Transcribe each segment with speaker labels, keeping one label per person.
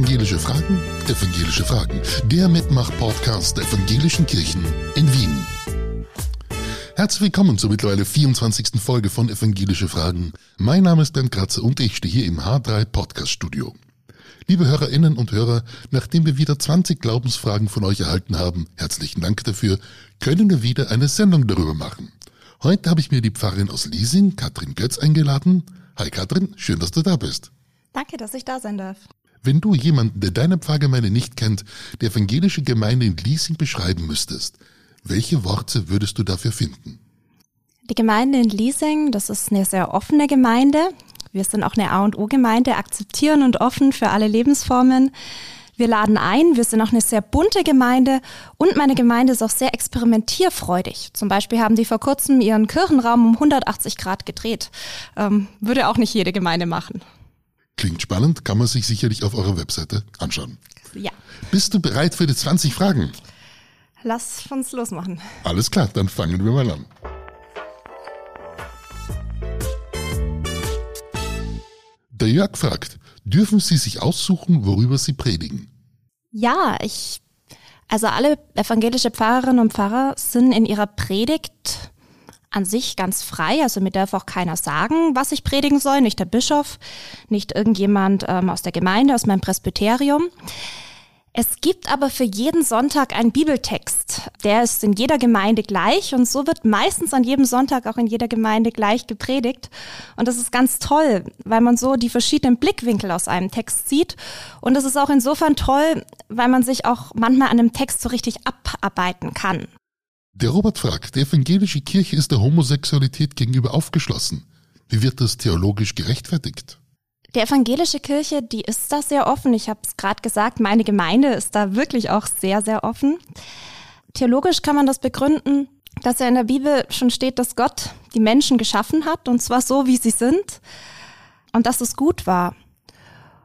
Speaker 1: Evangelische Fragen, Evangelische Fragen. Der Mitmach-Podcast der Evangelischen Kirchen in Wien. Herzlich willkommen zur mittlerweile 24. Folge von Evangelische Fragen. Mein Name ist Bernd Kratzer und ich stehe hier im H3 Podcast Studio. Liebe Hörerinnen und Hörer, nachdem wir wieder 20 Glaubensfragen von euch erhalten haben, herzlichen Dank dafür, können wir wieder eine Sendung darüber machen. Heute habe ich mir die Pfarrerin aus Liesing, Katrin Götz, eingeladen. Hi Katrin, schön, dass du da bist.
Speaker 2: Danke, dass ich da sein darf.
Speaker 1: Wenn du jemanden, der deine Pfarrgemeinde nicht kennt, die evangelische Gemeinde in Liesing beschreiben müsstest, welche Worte würdest du dafür finden?
Speaker 2: Die Gemeinde in Liesing, das ist eine sehr offene Gemeinde. Wir sind auch eine A und O-Gemeinde, akzeptieren und offen für alle Lebensformen. Wir laden ein, wir sind auch eine sehr bunte Gemeinde und meine Gemeinde ist auch sehr experimentierfreudig. Zum Beispiel haben die vor kurzem ihren Kirchenraum um 180 Grad gedreht. Ähm, würde auch nicht jede Gemeinde machen.
Speaker 1: Klingt spannend, kann man sich sicherlich auf eurer Webseite anschauen.
Speaker 2: Ja.
Speaker 1: Bist du bereit für die 20 Fragen?
Speaker 2: Lass uns losmachen.
Speaker 1: Alles klar, dann fangen wir mal an. Der Jörg fragt, dürfen Sie sich aussuchen, worüber Sie predigen?
Speaker 2: Ja, ich, also alle evangelische Pfarrerinnen und Pfarrer sind in ihrer Predigt an sich ganz frei. Also mir darf auch keiner sagen, was ich predigen soll, nicht der Bischof, nicht irgendjemand ähm, aus der Gemeinde, aus meinem Presbyterium. Es gibt aber für jeden Sonntag einen Bibeltext. Der ist in jeder Gemeinde gleich und so wird meistens an jedem Sonntag auch in jeder Gemeinde gleich gepredigt. Und das ist ganz toll, weil man so die verschiedenen Blickwinkel aus einem Text sieht. Und es ist auch insofern toll, weil man sich auch manchmal an einem Text so richtig abarbeiten kann.
Speaker 1: Der Robert fragt, die evangelische Kirche ist der Homosexualität gegenüber aufgeschlossen. Wie wird das theologisch gerechtfertigt?
Speaker 2: Die evangelische Kirche, die ist da sehr offen. Ich habe es gerade gesagt, meine Gemeinde ist da wirklich auch sehr, sehr offen. Theologisch kann man das begründen, dass ja in der Bibel schon steht, dass Gott die Menschen geschaffen hat, und zwar so, wie sie sind, und dass es gut war.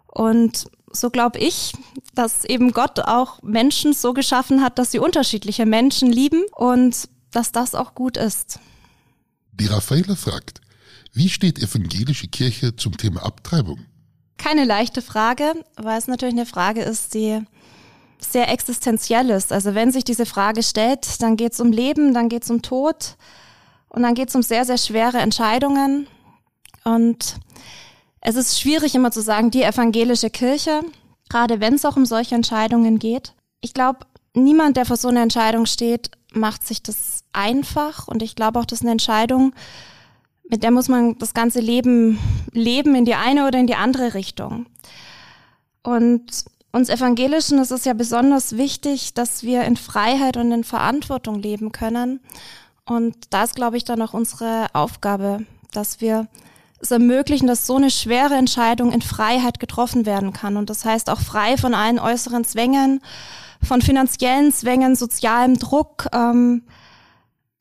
Speaker 2: Und so glaube ich, dass eben Gott auch Menschen so geschaffen hat, dass sie unterschiedliche Menschen lieben und dass das auch gut ist.
Speaker 1: Die Raffaela fragt, wie steht evangelische Kirche zum Thema Abtreibung?
Speaker 2: Keine leichte Frage, weil es natürlich eine Frage ist, die sehr existenziell ist. Also wenn sich diese Frage stellt, dann geht es um Leben, dann geht es um Tod und dann geht es um sehr, sehr schwere Entscheidungen. Und es ist schwierig immer zu sagen, die evangelische Kirche, gerade wenn es auch um solche Entscheidungen geht. Ich glaube, niemand, der vor so einer Entscheidung steht, macht sich das einfach. Und ich glaube auch, das ist eine Entscheidung, mit der muss man das ganze Leben leben in die eine oder in die andere Richtung. Und uns Evangelischen ist es ja besonders wichtig, dass wir in Freiheit und in Verantwortung leben können. Und da ist, glaube ich, dann auch unsere Aufgabe, dass wir es ermöglichen, dass so eine schwere Entscheidung in Freiheit getroffen werden kann. Und das heißt auch frei von allen äußeren Zwängen, von finanziellen Zwängen, sozialem Druck, ähm,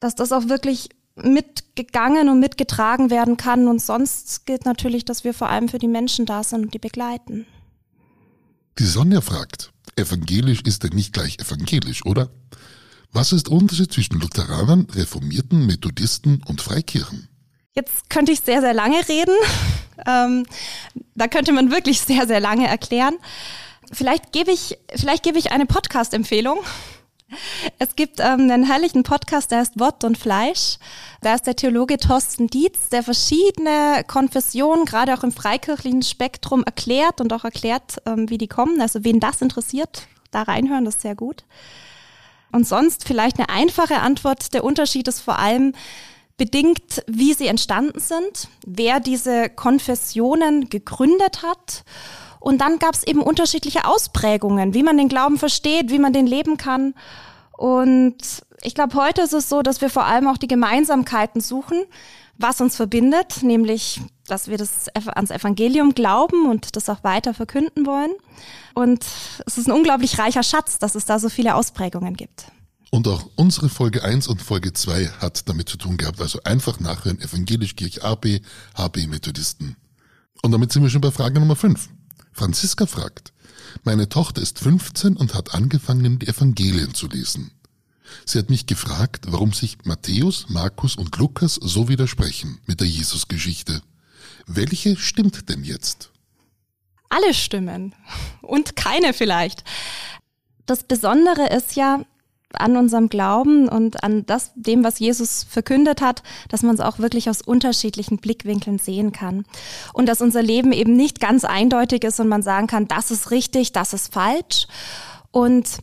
Speaker 2: dass das auch wirklich mitgegangen und mitgetragen werden kann. Und sonst gilt natürlich, dass wir vor allem für die Menschen da sind und die begleiten.
Speaker 1: Die Sonja fragt, evangelisch ist denn nicht gleich evangelisch, oder? Was ist der Unterschied zwischen Lutheranern, Reformierten, Methodisten und Freikirchen?
Speaker 2: Jetzt könnte ich sehr, sehr lange reden. Ähm, da könnte man wirklich sehr, sehr lange erklären. Vielleicht gebe ich, vielleicht gebe ich eine Podcast-Empfehlung. Es gibt ähm, einen herrlichen Podcast, der heißt Wort und Fleisch. Da ist der Theologe Thorsten Dietz, der verschiedene Konfessionen, gerade auch im freikirchlichen Spektrum, erklärt und auch erklärt, ähm, wie die kommen. Also wen das interessiert, da reinhören, das ist sehr gut. Und sonst vielleicht eine einfache Antwort. Der Unterschied ist vor allem bedingt, wie sie entstanden sind, wer diese Konfessionen gegründet hat und dann gab es eben unterschiedliche Ausprägungen, wie man den Glauben versteht, wie man den leben kann. Und ich glaube, heute ist es so, dass wir vor allem auch die Gemeinsamkeiten suchen, was uns verbindet, nämlich, dass wir das ans Evangelium glauben und das auch weiter verkünden wollen. Und es ist ein unglaublich reicher Schatz, dass es da so viele Ausprägungen gibt.
Speaker 1: Und auch unsere Folge 1 und Folge 2 hat damit zu tun gehabt. Also einfach nachhören, Evangelisch Kirche AB, HB Methodisten. Und damit sind wir schon bei Frage Nummer 5. Franziska fragt, meine Tochter ist 15 und hat angefangen, die Evangelien zu lesen. Sie hat mich gefragt, warum sich Matthäus, Markus und Lukas so widersprechen mit der Jesusgeschichte. Welche stimmt denn jetzt?
Speaker 2: alle stimmen und keine vielleicht. Das Besondere ist ja an unserem Glauben und an das, dem, was Jesus verkündet hat, dass man es auch wirklich aus unterschiedlichen Blickwinkeln sehen kann. Und dass unser Leben eben nicht ganz eindeutig ist und man sagen kann, das ist richtig, das ist falsch. Und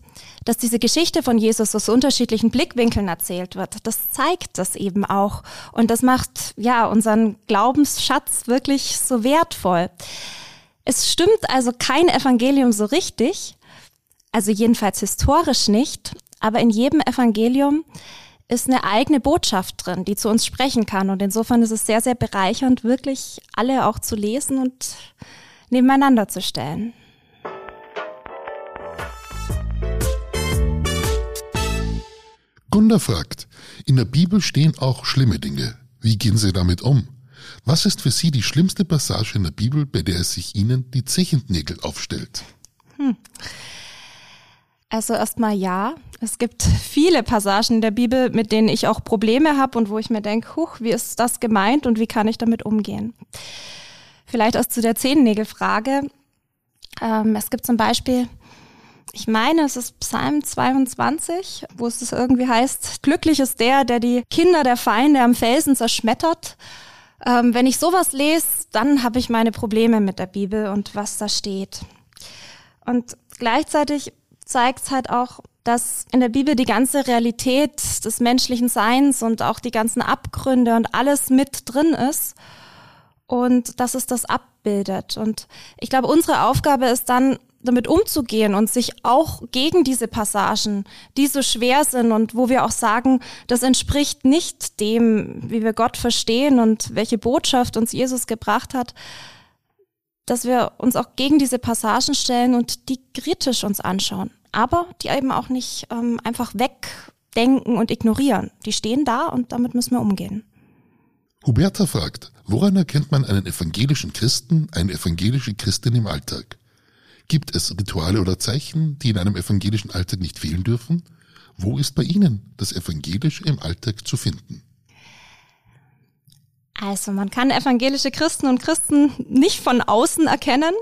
Speaker 2: dass diese Geschichte von Jesus aus unterschiedlichen Blickwinkeln erzählt wird, das zeigt das eben auch. Und das macht, ja, unseren Glaubensschatz wirklich so wertvoll. Es stimmt also kein Evangelium so richtig, also jedenfalls historisch nicht, aber in jedem Evangelium ist eine eigene Botschaft drin, die zu uns sprechen kann. Und insofern ist es sehr, sehr bereichernd, wirklich alle auch zu lesen und nebeneinander zu stellen.
Speaker 1: Gunda fragt, in der Bibel stehen auch schlimme Dinge. Wie gehen Sie damit um? Was ist für Sie die schlimmste Passage in der Bibel, bei der es sich Ihnen die Zechentnägel aufstellt? Hm.
Speaker 2: Also erstmal ja. Es gibt viele Passagen in der Bibel, mit denen ich auch Probleme habe und wo ich mir denke, huch, wie ist das gemeint und wie kann ich damit umgehen? Vielleicht erst zu der Zehennägelfrage. Ähm, es gibt zum Beispiel ich meine, es ist Psalm 22, wo es irgendwie heißt, glücklich ist der, der die Kinder der Feinde am Felsen zerschmettert. Ähm, wenn ich sowas lese, dann habe ich meine Probleme mit der Bibel und was da steht. Und gleichzeitig zeigt es halt auch, dass in der Bibel die ganze Realität des menschlichen Seins und auch die ganzen Abgründe und alles mit drin ist und dass es das abbildet. Und ich glaube, unsere Aufgabe ist dann, damit umzugehen und sich auch gegen diese Passagen, die so schwer sind und wo wir auch sagen, das entspricht nicht dem, wie wir Gott verstehen und welche Botschaft uns Jesus gebracht hat, dass wir uns auch gegen diese Passagen stellen und die kritisch uns anschauen, aber die eben auch nicht ähm, einfach wegdenken und ignorieren. Die stehen da und damit müssen wir umgehen.
Speaker 1: Huberta fragt, woran erkennt man einen evangelischen Christen, eine evangelische Christin im Alltag? Gibt es Rituale oder Zeichen, die in einem evangelischen Alltag nicht fehlen dürfen? Wo ist bei Ihnen das Evangelische im Alltag zu finden?
Speaker 2: Also man kann evangelische Christen und Christen nicht von außen erkennen.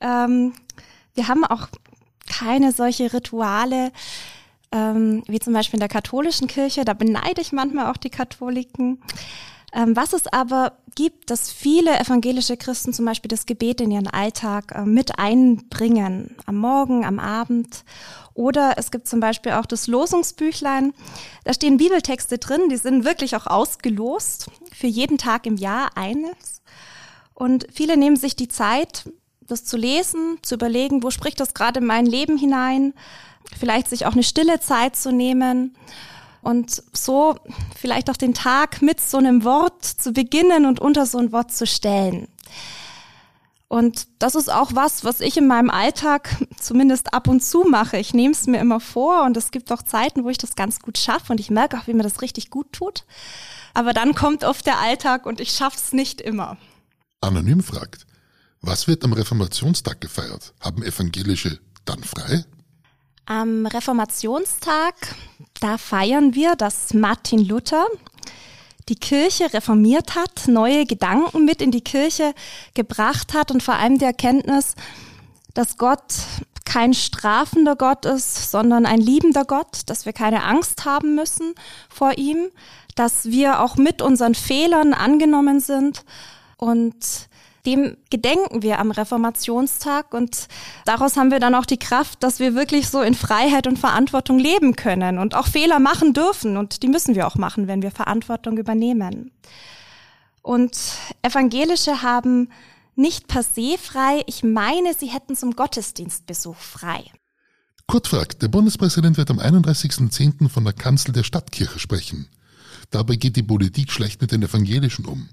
Speaker 2: Ähm, wir haben auch keine solche Rituale ähm, wie zum Beispiel in der katholischen Kirche. Da beneide ich manchmal auch die Katholiken. Ähm, was es aber gibt, dass viele evangelische Christen zum Beispiel das Gebet in ihren Alltag äh, mit einbringen, am Morgen, am Abend. Oder es gibt zum Beispiel auch das Losungsbüchlein. Da stehen Bibeltexte drin, die sind wirklich auch ausgelost, für jeden Tag im Jahr eines. Und viele nehmen sich die Zeit, das zu lesen, zu überlegen, wo spricht das gerade in mein Leben hinein, vielleicht sich auch eine stille Zeit zu nehmen und so vielleicht auch den Tag mit so einem Wort zu beginnen und unter so ein Wort zu stellen. Und das ist auch was, was ich in meinem Alltag zumindest ab und zu mache. Ich nehme es mir immer vor und es gibt auch Zeiten, wo ich das ganz gut schaffe und ich merke auch, wie mir das richtig gut tut. Aber dann kommt oft der Alltag und ich schaffe es nicht immer.
Speaker 1: Anonym fragt, was wird am Reformationstag gefeiert? Haben Evangelische dann frei?
Speaker 2: Am Reformationstag, da feiern wir, dass Martin Luther die Kirche reformiert hat, neue Gedanken mit in die Kirche gebracht hat und vor allem die Erkenntnis, dass Gott kein strafender Gott ist, sondern ein liebender Gott, dass wir keine Angst haben müssen vor ihm, dass wir auch mit unseren Fehlern angenommen sind und dem gedenken wir am Reformationstag und daraus haben wir dann auch die Kraft, dass wir wirklich so in Freiheit und Verantwortung leben können und auch Fehler machen dürfen und die müssen wir auch machen, wenn wir Verantwortung übernehmen. Und Evangelische haben nicht per se frei, ich meine, sie hätten zum Gottesdienstbesuch frei.
Speaker 1: Kurt fragt, der Bundespräsident wird am 31.10. von der Kanzel der Stadtkirche sprechen. Dabei geht die Politik schlecht mit den Evangelischen um.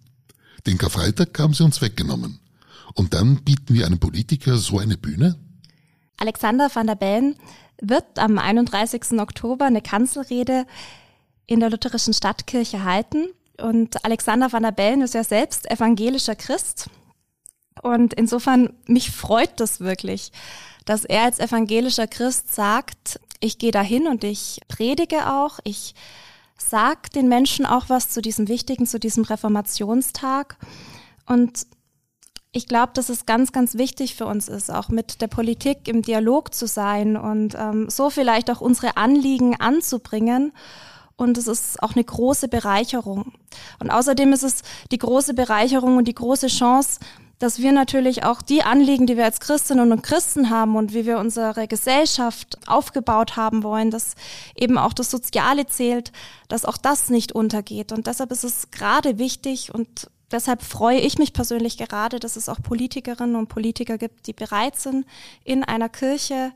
Speaker 1: Den Karfreitag haben sie uns weggenommen. Und dann bieten wir einem Politiker so eine Bühne?
Speaker 2: Alexander van der Bellen wird am 31. Oktober eine Kanzelrede in der lutherischen Stadtkirche halten. Und Alexander van der Bellen ist ja selbst evangelischer Christ. Und insofern, mich freut das wirklich, dass er als evangelischer Christ sagt, ich gehe dahin und ich predige auch, ich sag den Menschen auch was zu diesem Wichtigen, zu diesem Reformationstag. Und Ich glaube, dass es ganz, ganz wichtig für uns ist, auch mit der Politik im Dialog zu sein und ähm, so vielleicht auch unsere Anliegen anzubringen. Und es ist auch eine große Bereicherung. Und außerdem ist es die große Bereicherung und die große Chance, dass wir natürlich auch die Anliegen, die wir als Christinnen und Christen haben und wie wir unsere Gesellschaft aufgebaut haben wollen, dass eben auch das Soziale zählt, dass auch das nicht untergeht. Und deshalb ist es gerade wichtig und deshalb freue ich mich persönlich gerade, dass es auch Politikerinnen und Politiker gibt, die bereit sind, in einer Kirche,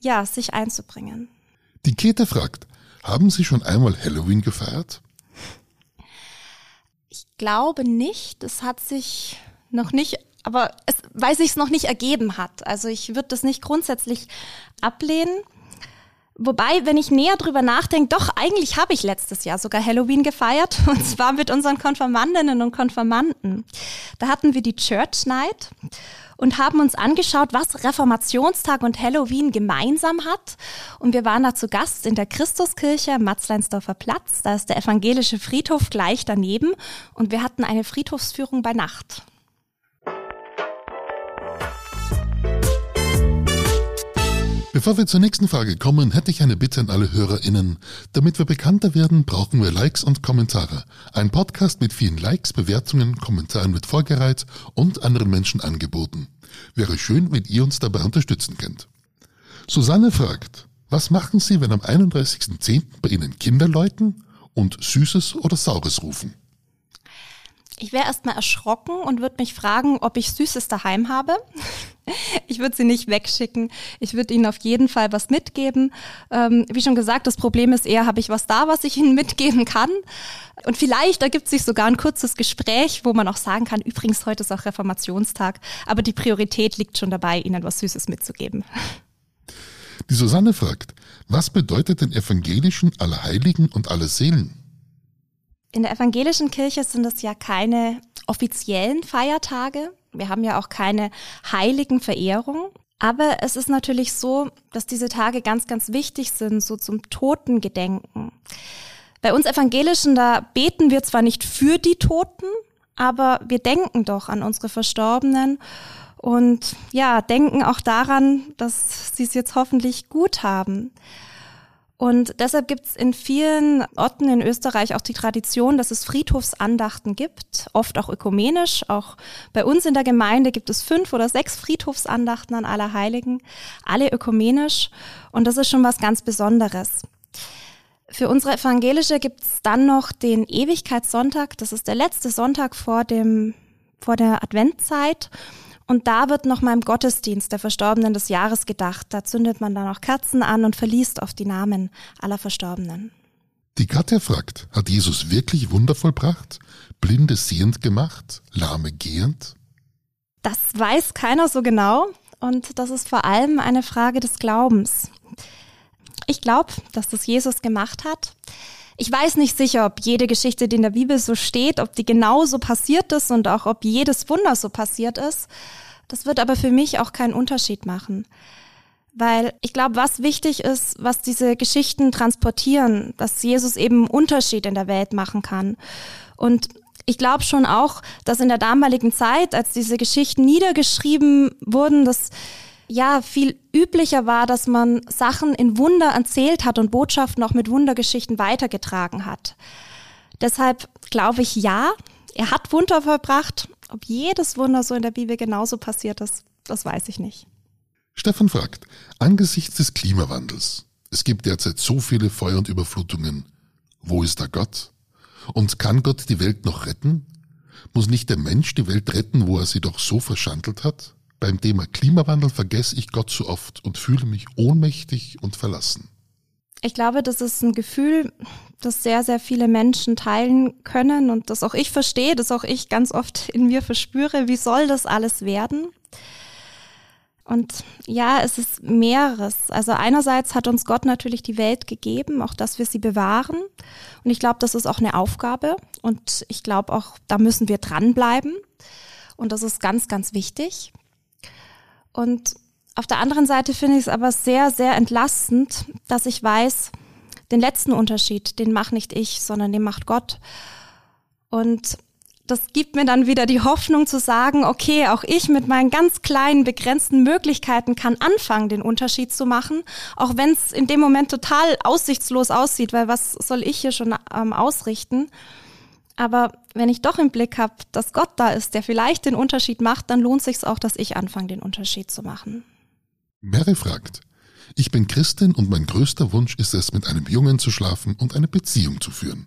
Speaker 2: ja, sich einzubringen.
Speaker 1: Die Käthe fragt, haben Sie schon einmal Halloween gefeiert?
Speaker 2: Ich glaube nicht. Es hat sich noch nicht, aber es, weil sich es noch nicht ergeben hat. Also ich würde das nicht grundsätzlich ablehnen. Wobei, wenn ich näher drüber nachdenke, doch, eigentlich habe ich letztes Jahr sogar Halloween gefeiert und zwar mit unseren Konfirmandinnen und Konfirmanden. Da hatten wir die Church Night und haben uns angeschaut, was Reformationstag und Halloween gemeinsam hat. Und wir waren da zu Gast in der Christuskirche am Matzleinsdorfer Platz. Da ist der evangelische Friedhof gleich daneben und wir hatten eine Friedhofsführung bei Nacht.
Speaker 1: Bevor wir zur nächsten Frage kommen, hätte ich eine Bitte an alle HörerInnen. Damit wir bekannter werden, brauchen wir Likes und Kommentare. Ein Podcast mit vielen Likes, Bewertungen, Kommentaren wird vorgereiht und anderen Menschen angeboten. Wäre schön, wenn ihr uns dabei unterstützen könnt. Susanne fragt, was machen Sie, wenn am 31.10. bei Ihnen Kinder läuten und Süßes oder Saures rufen?
Speaker 2: Ich wäre erstmal erschrocken und würde mich fragen, ob ich Süßes daheim habe. Ich würde sie nicht wegschicken. Ich würde ihnen auf jeden Fall was mitgeben. Ähm, wie schon gesagt, das Problem ist eher, habe ich was da, was ich ihnen mitgeben kann? Und vielleicht ergibt sich sogar ein kurzes Gespräch, wo man auch sagen kann, übrigens, heute ist auch Reformationstag, aber die Priorität liegt schon dabei, ihnen was Süßes mitzugeben.
Speaker 1: Die Susanne fragt, was bedeutet den evangelischen Allerheiligen und Allerseelen?
Speaker 2: In der evangelischen Kirche sind es ja keine offiziellen Feiertage. Wir haben ja auch keine heiligen Verehrung. Aber es ist natürlich so, dass diese Tage ganz, ganz wichtig sind, so zum Totengedenken. Bei uns Evangelischen, da beten wir zwar nicht für die Toten, aber wir denken doch an unsere Verstorbenen und ja, denken auch daran, dass sie es jetzt hoffentlich gut haben. Und deshalb gibt es in vielen Orten in Österreich auch die Tradition, dass es Friedhofsandachten gibt, oft auch ökumenisch. Auch bei uns in der Gemeinde gibt es fünf oder sechs Friedhofsandachten an Allerheiligen, alle ökumenisch. Und das ist schon was ganz Besonderes. Für unsere Evangelische gibt es dann noch den Ewigkeitssonntag. Das ist der letzte Sonntag vor dem, vor der Adventzeit. Und da wird noch mal im Gottesdienst der Verstorbenen des Jahres gedacht. Da zündet man dann auch Kerzen an und verliest auf die Namen aller Verstorbenen.
Speaker 1: Die Katja fragt, hat Jesus wirklich Wunder vollbracht? Blinde sehend gemacht? Lahme gehend?
Speaker 2: Das weiß keiner so genau. Und das ist vor allem eine Frage des Glaubens. Ich glaube, dass das Jesus gemacht hat. Ich weiß nicht sicher, ob jede Geschichte, die in der Bibel so steht, ob die genau so passiert ist und auch ob jedes Wunder so passiert ist. Das wird aber für mich auch keinen Unterschied machen. Weil ich glaube, was wichtig ist, was diese Geschichten transportieren, dass Jesus eben einen Unterschied in der Welt machen kann. Und ich glaube schon auch, dass in der damaligen Zeit, als diese Geschichten niedergeschrieben wurden, dass ja viel üblicher war, dass man Sachen in Wunder erzählt hat und Botschaften auch mit Wundergeschichten weitergetragen hat. Deshalb glaube ich ja, er hat Wunder vollbracht. Ob jedes Wunder so in der Bibel genauso passiert ist, das weiß ich nicht.
Speaker 1: Stefan fragt, angesichts des Klimawandels, es gibt derzeit so viele Feuer und Überflutungen, wo ist da Gott? Und kann Gott die Welt noch retten? Muss nicht der Mensch die Welt retten, wo er sie doch so verschandelt hat? Beim Thema Klimawandel vergesse ich Gott so oft und fühle mich ohnmächtig und verlassen.
Speaker 2: Ich glaube, das ist ein Gefühl, das sehr, sehr viele Menschen teilen können und das auch ich verstehe, das auch ich ganz oft in mir verspüre. Wie soll das alles werden? Und ja, es ist mehreres. Also einerseits hat uns Gott natürlich die Welt gegeben, auch dass wir sie bewahren. Und ich glaube, das ist auch eine Aufgabe. Und ich glaube auch, da müssen wir dranbleiben. Und das ist ganz, ganz wichtig. Und auf der anderen Seite finde ich es aber sehr, sehr entlastend, dass ich weiß, den letzten Unterschied, den macht nicht ich, sondern den macht Gott. Und das gibt mir dann wieder die Hoffnung zu sagen, okay, auch ich mit meinen ganz kleinen, begrenzten Möglichkeiten kann anfangen, den Unterschied zu machen, auch wenn es in dem Moment total aussichtslos aussieht, weil was soll ich hier schon ähm, ausrichten? Aber wenn ich doch im Blick habe, dass Gott da ist, der vielleicht den Unterschied macht, dann lohnt sich auch, dass ich anfange, den Unterschied zu machen.
Speaker 1: Mary fragt, ich bin Christin und mein größter Wunsch ist es, mit einem Jungen zu schlafen und eine Beziehung zu führen.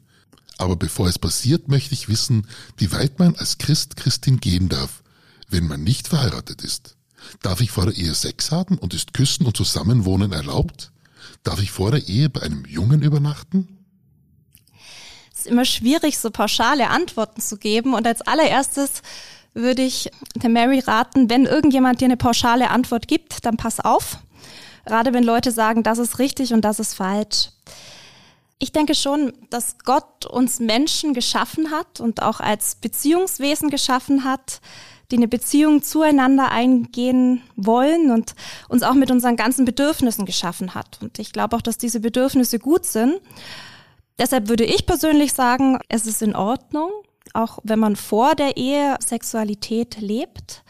Speaker 1: Aber bevor es passiert, möchte ich wissen, wie weit man als Christ Christin gehen darf, wenn man nicht verheiratet ist. Darf ich vor der Ehe Sex haben und ist Küssen und Zusammenwohnen erlaubt? Darf ich vor der Ehe bei einem Jungen übernachten?
Speaker 2: Immer schwierig, so pauschale Antworten zu geben. Und als allererstes würde ich der Mary raten, wenn irgendjemand dir eine pauschale Antwort gibt, dann pass auf. Gerade wenn Leute sagen, das ist richtig und das ist falsch. Ich denke schon, dass Gott uns Menschen geschaffen hat und auch als Beziehungswesen geschaffen hat, die eine Beziehung zueinander eingehen wollen und uns auch mit unseren ganzen Bedürfnissen geschaffen hat. Und ich glaube auch, dass diese Bedürfnisse gut sind. Deshalb würde ich persönlich sagen, es ist in Ordnung, auch wenn man vor der Ehe Sexualität lebt.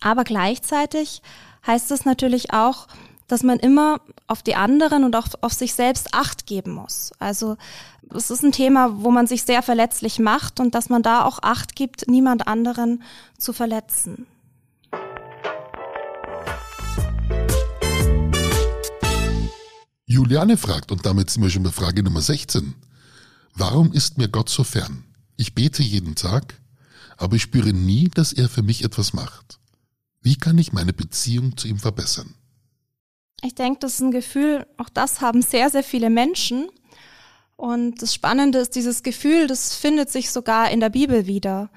Speaker 2: Aber gleichzeitig heißt es natürlich auch, dass man immer auf die anderen und auch auf sich selbst Acht geben muss. Also es ist ein Thema, wo man sich sehr verletzlich macht und dass man da auch Acht gibt, niemand anderen zu verletzen.
Speaker 1: Juliane fragt, und damit sind wir schon bei Frage Nummer 16. Warum ist mir Gott so fern? Ich bete jeden Tag, aber ich spüre nie, dass er für mich etwas macht. Wie kann ich meine Beziehung zu ihm verbessern?
Speaker 2: Ich denke, das ist ein Gefühl, auch das haben sehr, sehr viele Menschen. Und das Spannende ist, dieses Gefühl, das findet sich sogar in der Bibel wieder.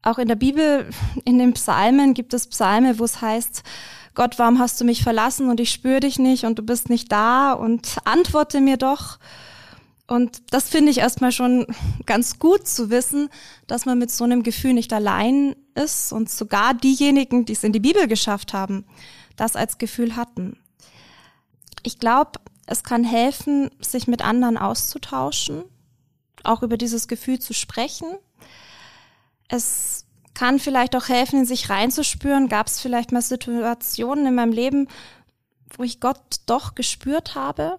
Speaker 2: Auch in der Bibel, in den Psalmen gibt es Psalme, wo es heißt, Gott, warum hast du mich verlassen und ich spüre dich nicht und du bist nicht da und antworte mir doch. Und das finde ich erstmal schon ganz gut zu wissen, dass man mit so einem Gefühl nicht allein ist und sogar diejenigen, die es in die Bibel geschafft haben, das als Gefühl hatten. Ich glaube, es kann helfen, sich mit anderen auszutauschen, auch über dieses Gefühl zu sprechen. Es kann vielleicht auch helfen, in sich reinzuspüren. Gab es vielleicht mal Situationen in meinem Leben, wo ich Gott doch gespürt habe?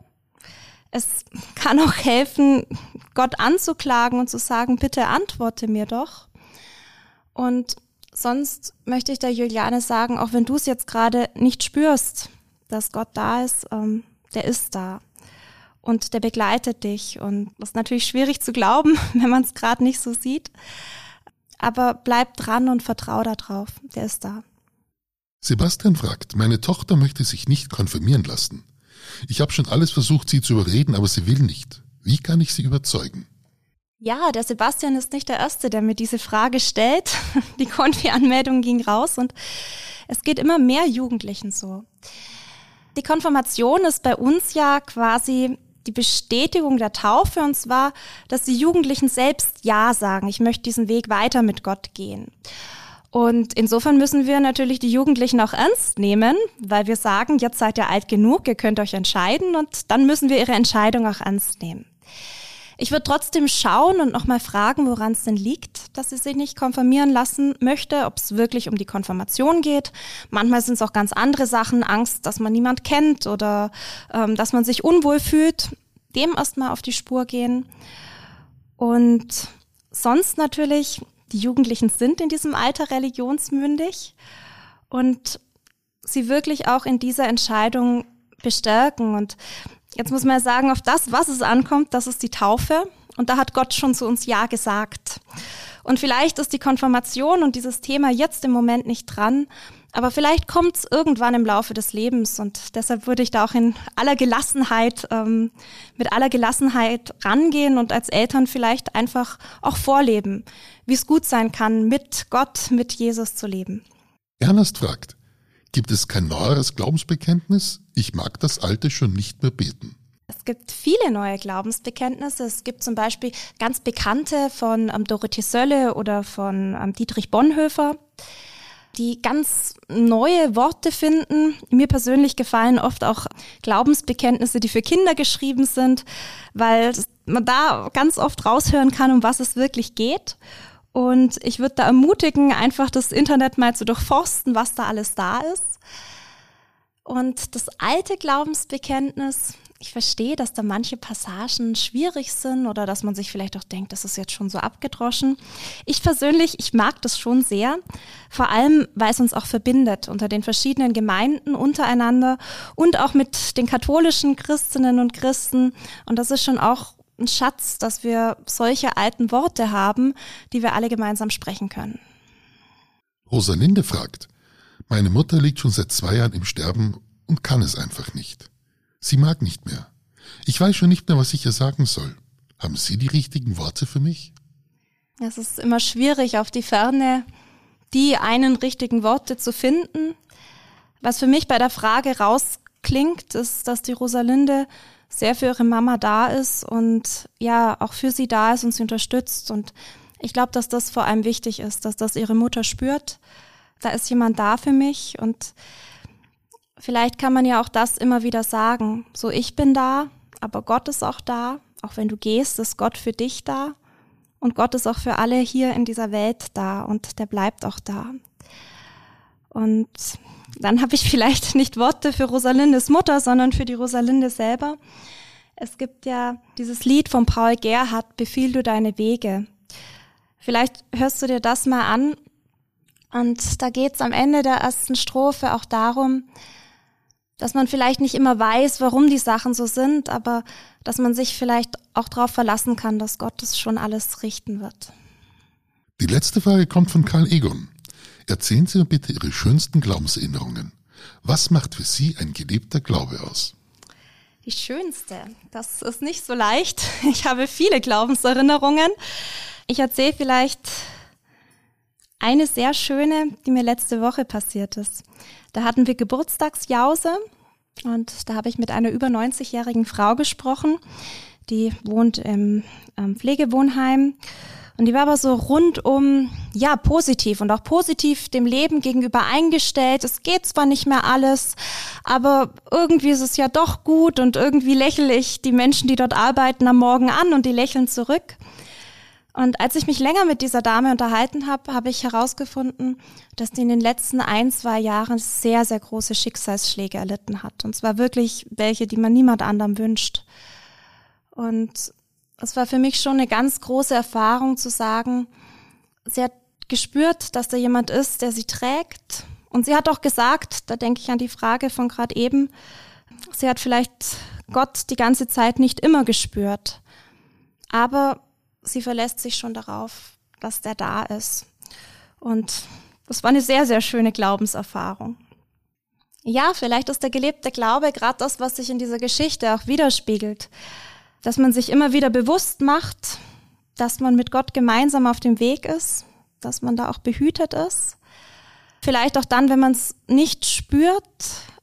Speaker 2: Es kann auch helfen, Gott anzuklagen und zu sagen, bitte antworte mir doch. Und sonst möchte ich der Juliane sagen, auch wenn du es jetzt gerade nicht spürst, dass Gott da ist, ähm, der ist da. Und der begleitet dich. Und das ist natürlich schwierig zu glauben, wenn man es gerade nicht so sieht. Aber bleib dran und vertrau darauf. Der ist da.
Speaker 1: Sebastian fragt, meine Tochter möchte sich nicht konfirmieren lassen. Ich habe schon alles versucht, sie zu überreden, aber sie will nicht. Wie kann ich sie überzeugen?
Speaker 2: Ja, der Sebastian ist nicht der Erste, der mir diese Frage stellt. Die Konfi-Anmeldung ging raus und es geht immer mehr Jugendlichen so. Die Konfirmation ist bei uns ja quasi die Bestätigung der Taufe und zwar, dass die Jugendlichen selbst Ja sagen. Ich möchte diesen Weg weiter mit Gott gehen. Und insofern müssen wir natürlich die Jugendlichen auch ernst nehmen, weil wir sagen, jetzt seid ihr alt genug, ihr könnt euch entscheiden und dann müssen wir ihre Entscheidung auch ernst nehmen. Ich würde trotzdem schauen und nochmal fragen, woran es denn liegt, dass sie sich nicht konfirmieren lassen möchte, ob es wirklich um die Konfirmation geht. Manchmal sind es auch ganz andere Sachen, Angst, dass man niemand kennt oder ähm, dass man sich unwohl fühlt. Dem erstmal auf die Spur gehen. Und sonst natürlich, die Jugendlichen sind in diesem Alter religionsmündig und sie wirklich auch in dieser Entscheidung bestärken. Und Jetzt muss man ja sagen, auf das, was es ankommt, das ist die Taufe. Und da hat Gott schon zu uns Ja gesagt. Und vielleicht ist die Konfirmation und dieses Thema jetzt im Moment nicht dran, aber vielleicht kommt es irgendwann im Laufe des Lebens. Und deshalb würde ich da auch in aller Gelassenheit, ähm, mit aller Gelassenheit rangehen und als Eltern vielleicht einfach auch vorleben, wie es gut sein kann, mit Gott, mit Jesus zu leben.
Speaker 1: Ernest fragt, Gibt es kein neueres Glaubensbekenntnis? Ich mag das alte schon nicht mehr beten.
Speaker 2: Es gibt viele neue Glaubensbekenntnisse. Es gibt zum Beispiel ganz bekannte von ähm, Dorothee Sölle oder von ähm, Dietrich Bonhoeffer, die ganz neue Worte finden. Mir persönlich gefallen oft auch Glaubensbekenntnisse, die für Kinder geschrieben sind, weil man da ganz oft raushören kann, um was es wirklich geht. Und ich würde da ermutigen, einfach das Internet mal zu durchforsten, was da alles da ist. Und das alte Glaubensbekenntnis, ich verstehe, dass da manche Passagen schwierig sind oder dass man sich vielleicht auch denkt, das ist jetzt schon so abgedroschen. Ich persönlich, ich mag das schon sehr, vor allem, weil es uns auch verbindet unter den verschiedenen Gemeinden untereinander und auch mit den katholischen Christinnen und Christen. Und das ist schon auch ein Schatz, dass wir solche alten Worte haben, die wir alle gemeinsam sprechen können.
Speaker 1: Rosalinde fragt, meine Mutter liegt schon seit zwei Jahren im Sterben und kann es einfach nicht. Sie mag nicht mehr. Ich weiß schon nicht mehr, was ich ihr sagen soll. Haben Sie die richtigen Worte für mich?
Speaker 2: Es ist immer schwierig, auf die Ferne die einen richtigen Worte zu finden. Was für mich bei der Frage rausklingt, ist, dass die Rosalinde sehr für ihre Mama da ist und ja, auch für sie da ist und sie unterstützt. Und ich glaube, dass das vor allem wichtig ist, dass das ihre Mutter spürt. Da ist jemand da für mich und vielleicht kann man ja auch das immer wieder sagen. So, ich bin da, aber Gott ist auch da. Auch wenn du gehst, ist Gott für dich da. Und Gott ist auch für alle hier in dieser Welt da und der bleibt auch da. Und dann habe ich vielleicht nicht Worte für Rosalindes Mutter, sondern für die Rosalinde selber. Es gibt ja dieses Lied von Paul Gerhardt, Befiehl du deine Wege. Vielleicht hörst du dir das mal an. Und da geht es am Ende der ersten Strophe auch darum, dass man vielleicht nicht immer weiß, warum die Sachen so sind, aber dass man sich vielleicht auch darauf verlassen kann, dass Gott es schon alles richten wird.
Speaker 1: Die letzte Frage kommt von Karl Egon. Erzählen Sie mir bitte Ihre schönsten Glaubenserinnerungen. Was macht für Sie ein gelebter Glaube aus?
Speaker 2: Die schönste, das ist nicht so leicht. Ich habe viele Glaubenserinnerungen. Ich erzähle vielleicht eine sehr schöne, die mir letzte Woche passiert ist. Da hatten wir Geburtstagsjause und da habe ich mit einer über 90-jährigen Frau gesprochen, die wohnt im ähm, Pflegewohnheim und die war aber so rundum, ja, positiv und auch positiv dem Leben gegenüber eingestellt. Es geht zwar nicht mehr alles, aber irgendwie ist es ja doch gut und irgendwie lächle ich die Menschen, die dort arbeiten, am Morgen an und die lächeln zurück. Und als ich mich länger mit dieser Dame unterhalten habe, habe ich herausgefunden, dass die in den letzten ein, zwei Jahren sehr, sehr große Schicksalsschläge erlitten hat. Und zwar wirklich welche, die man niemand anderem wünscht. Und es war für mich schon eine ganz große Erfahrung zu sagen, sie hat gespürt, dass da jemand ist, der sie trägt. Und sie hat auch gesagt, da denke ich an die Frage von gerade eben, sie hat vielleicht Gott die ganze Zeit nicht immer gespürt. Aber sie verlässt sich schon darauf, dass der da ist. Und das war eine sehr, sehr schöne Glaubenserfahrung. Ja, vielleicht ist der gelebte Glaube gerade das, was sich in dieser Geschichte auch widerspiegelt. Dass man sich immer wieder bewusst macht, dass man mit Gott gemeinsam auf dem Weg ist, dass man da auch behütet ist. Vielleicht auch dann, wenn man es nicht spürt,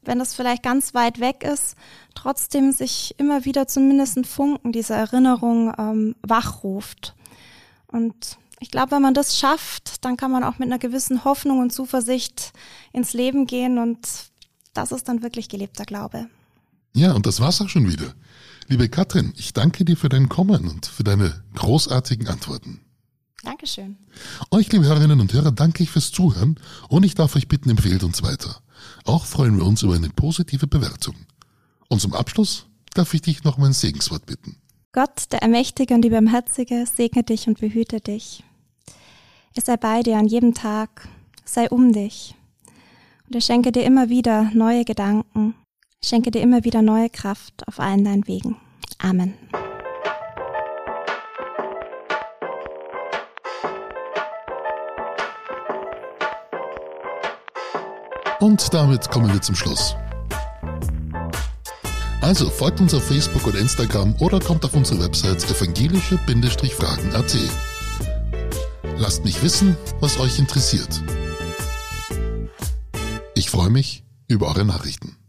Speaker 2: wenn es vielleicht ganz weit weg ist, trotzdem sich immer wieder zumindest ein Funken dieser Erinnerung ähm, wachruft. Und ich glaube, wenn man das schafft, dann kann man auch mit einer gewissen Hoffnung und Zuversicht ins Leben gehen und das ist dann wirklich gelebter Glaube.
Speaker 1: Ja, und das war's auch schon wieder. Liebe Katrin, ich danke dir für dein Kommen und für deine großartigen Antworten.
Speaker 2: Dankeschön.
Speaker 1: Euch, liebe Hörerinnen und Hörer, danke ich fürs Zuhören und ich darf euch bitten, empfehlt uns weiter. Auch freuen wir uns über eine positive Bewertung. Und zum Abschluss darf ich dich noch um ein Segenswort bitten.
Speaker 2: Gott, der Ermächtige und die Barmherzige, segne dich und behüte dich. Er sei bei dir an jedem Tag, sei um dich. Und er schenke dir immer wieder neue Gedanken, schenke dir immer wieder neue Kraft auf allen deinen Wegen. Amen.
Speaker 1: Und damit kommen wir zum Schluss. Also folgt uns auf Facebook oder Instagram oder kommt auf unsere Website evangelische-fragen.at. Lasst mich wissen, was euch interessiert. Ich freue mich über eure Nachrichten.